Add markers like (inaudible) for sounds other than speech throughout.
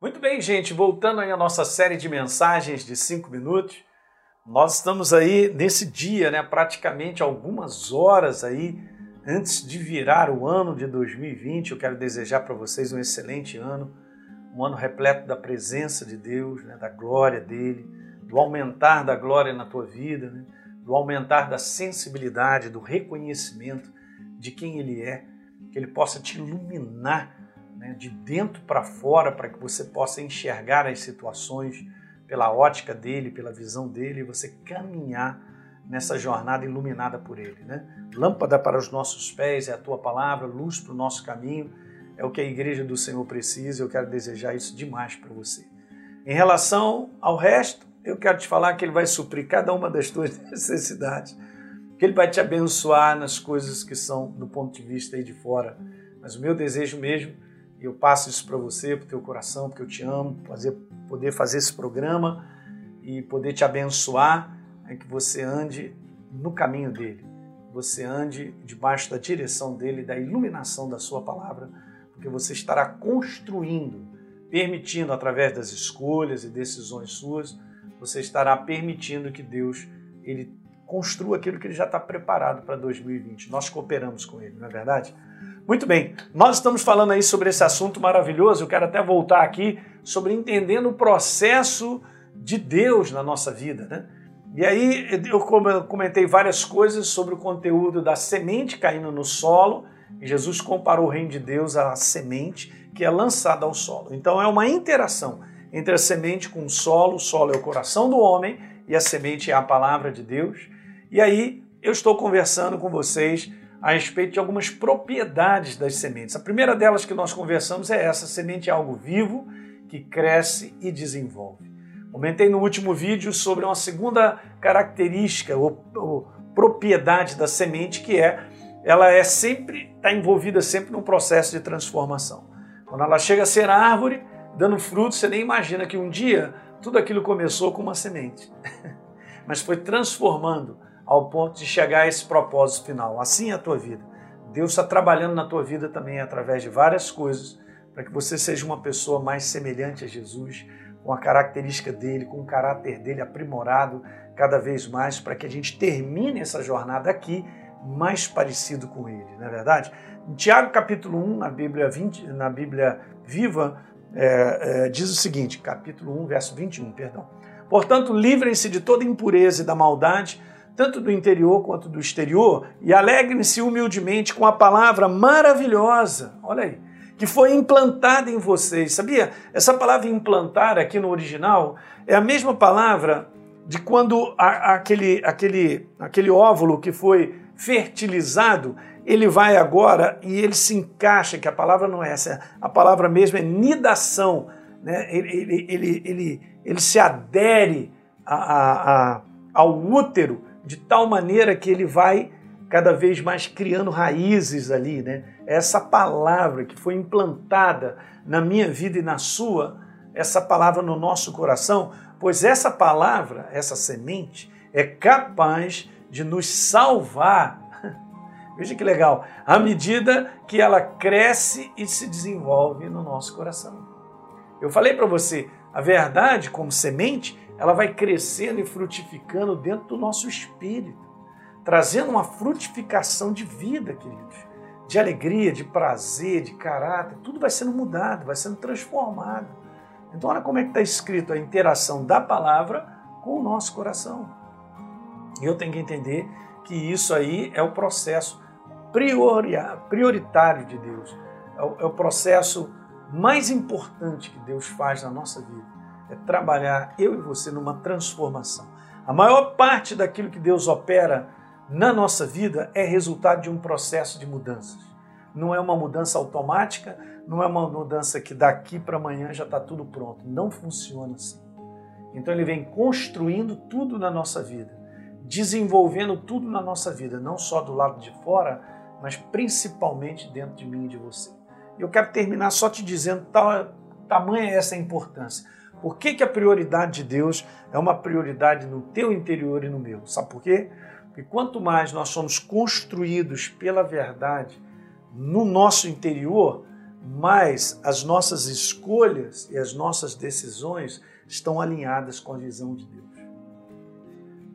Muito bem, gente, voltando aí à nossa série de mensagens de cinco minutos, nós estamos aí nesse dia, né, praticamente algumas horas aí antes de virar o ano de 2020. Eu quero desejar para vocês um excelente ano, um ano repleto da presença de Deus, né, da glória dele, do aumentar da glória na tua vida, né, do aumentar da sensibilidade, do reconhecimento de quem ele é, que ele possa te iluminar né, de dentro para fora, para que você possa enxergar as situações pela ótica dele, pela visão dele, e você caminhar nessa jornada iluminada por ele. Né? Lâmpada para os nossos pés é a tua palavra, luz para o nosso caminho, é o que a igreja do Senhor precisa, eu quero desejar isso demais para você. Em relação ao resto, eu quero te falar que ele vai suprir cada uma das tuas (laughs) necessidades, que ele vai te abençoar nas coisas que são do ponto de vista aí de fora. Mas o meu desejo mesmo eu passo isso para você, para o teu coração, porque eu te amo, fazer, poder fazer esse programa e poder te abençoar, é que você ande no caminho dele, você ande debaixo da direção dele, da iluminação da sua palavra, porque você estará construindo, permitindo através das escolhas e decisões suas, você estará permitindo que Deus ele construa aquilo que ele já está preparado para 2020. Nós cooperamos com ele, não é verdade? Muito bem, nós estamos falando aí sobre esse assunto maravilhoso. Eu quero até voltar aqui sobre entendendo o processo de Deus na nossa vida, né? E aí eu comentei várias coisas sobre o conteúdo da semente caindo no solo. Jesus comparou o reino de Deus à semente que é lançada ao solo. Então é uma interação entre a semente com o solo. O solo é o coração do homem e a semente é a palavra de Deus. E aí eu estou conversando com vocês a respeito de algumas propriedades das sementes. A primeira delas que nós conversamos é essa: semente é algo vivo que cresce e desenvolve. Comentei no último vídeo sobre uma segunda característica ou, ou propriedade da semente que é ela é sempre está envolvida sempre num processo de transformação. Quando ela chega a ser árvore, dando fruto, você nem imagina que um dia tudo aquilo começou com uma semente, (laughs) mas foi transformando ao ponto de chegar a esse propósito final. Assim é a tua vida. Deus está trabalhando na tua vida também através de várias coisas para que você seja uma pessoa mais semelhante a Jesus, com a característica dele, com o caráter dele aprimorado cada vez mais, para que a gente termine essa jornada aqui mais parecido com ele, não é verdade? Em Tiago capítulo 1, na Bíblia, 20, na Bíblia Viva, é, é, diz o seguinte, capítulo 1, verso 21, perdão. Portanto, livrem-se de toda impureza e da maldade, tanto do interior quanto do exterior, e alegrem-se humildemente com a palavra maravilhosa, olha aí, que foi implantada em vocês. Sabia? Essa palavra implantar aqui no original é a mesma palavra de quando a, aquele, aquele, aquele óvulo que foi fertilizado, ele vai agora e ele se encaixa, que a palavra não é essa, a palavra mesmo é nidação, né? ele, ele, ele, ele, se adere a, ao útero de tal maneira que ele vai cada vez mais criando raízes ali, né? Essa palavra que foi implantada na minha vida e na sua, essa palavra no nosso coração, pois essa palavra, essa semente, é capaz de nos salvar. (laughs) Veja que legal, à medida que ela cresce e se desenvolve no nosso coração. Eu falei para você, a verdade como semente ela vai crescendo e frutificando dentro do nosso espírito, trazendo uma frutificação de vida, queridos, de alegria, de prazer, de caráter, tudo vai sendo mudado, vai sendo transformado. Então, olha como é que está escrito a interação da palavra com o nosso coração. E eu tenho que entender que isso aí é o processo prioritário de Deus, é é o processo mais importante que Deus faz na nossa vida é trabalhar eu e você numa transformação. A maior parte daquilo que Deus opera na nossa vida é resultado de um processo de mudanças. Não é uma mudança automática, não é uma mudança que daqui para amanhã já está tudo pronto. Não funciona assim. Então ele vem construindo tudo na nossa vida, desenvolvendo tudo na nossa vida, não só do lado de fora, mas principalmente dentro de mim e de você. Eu quero terminar só te dizendo tal tamanha é essa importância. Por que, que a prioridade de Deus é uma prioridade no teu interior e no meu? Sabe por quê? Porque quanto mais nós somos construídos pela verdade no nosso interior, mais as nossas escolhas e as nossas decisões estão alinhadas com a visão de Deus.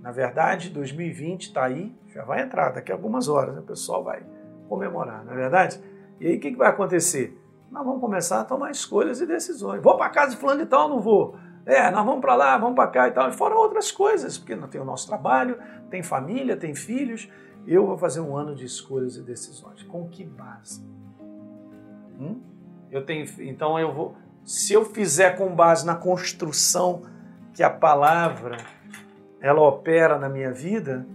Na verdade, 2020 está aí, já vai entrar daqui a algumas horas, o pessoal vai comemorar, não é verdade? E aí o que, que vai acontecer? Nós vamos começar a tomar escolhas e decisões. Vou para casa de fulano e tal, não vou. É, nós vamos para lá, vamos para cá e tal. E fora outras coisas, porque não tem o nosso trabalho, tem família, tem filhos. Eu vou fazer um ano de escolhas e decisões. Com que base? Hum? Eu tenho, então eu vou. Se eu fizer com base na construção que a palavra ela opera na minha vida,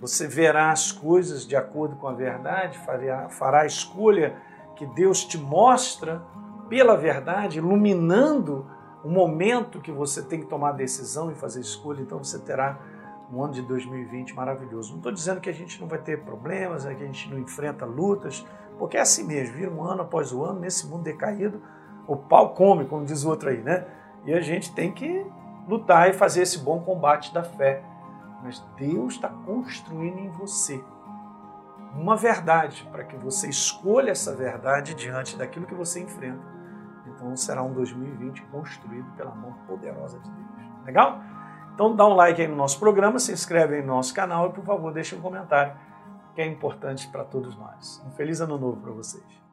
você verá as coisas de acordo com a verdade, fará, fará escolha que Deus te mostra pela verdade, iluminando o momento que você tem que tomar decisão e fazer escolha. Então você terá um ano de 2020 maravilhoso. Não estou dizendo que a gente não vai ter problemas, né, que a gente não enfrenta lutas, porque é assim mesmo, vira um ano após o ano, nesse mundo decaído, o pau come, como diz o outro aí, né? E a gente tem que lutar e fazer esse bom combate da fé. Mas Deus está construindo em você uma verdade para que você escolha essa verdade diante daquilo que você enfrenta. Então será um 2020 construído pela mão poderosa de Deus. Legal? Então dá um like aí no nosso programa, se inscreve aí no nosso canal e por favor deixe um comentário que é importante para todos nós. Um feliz ano novo para vocês.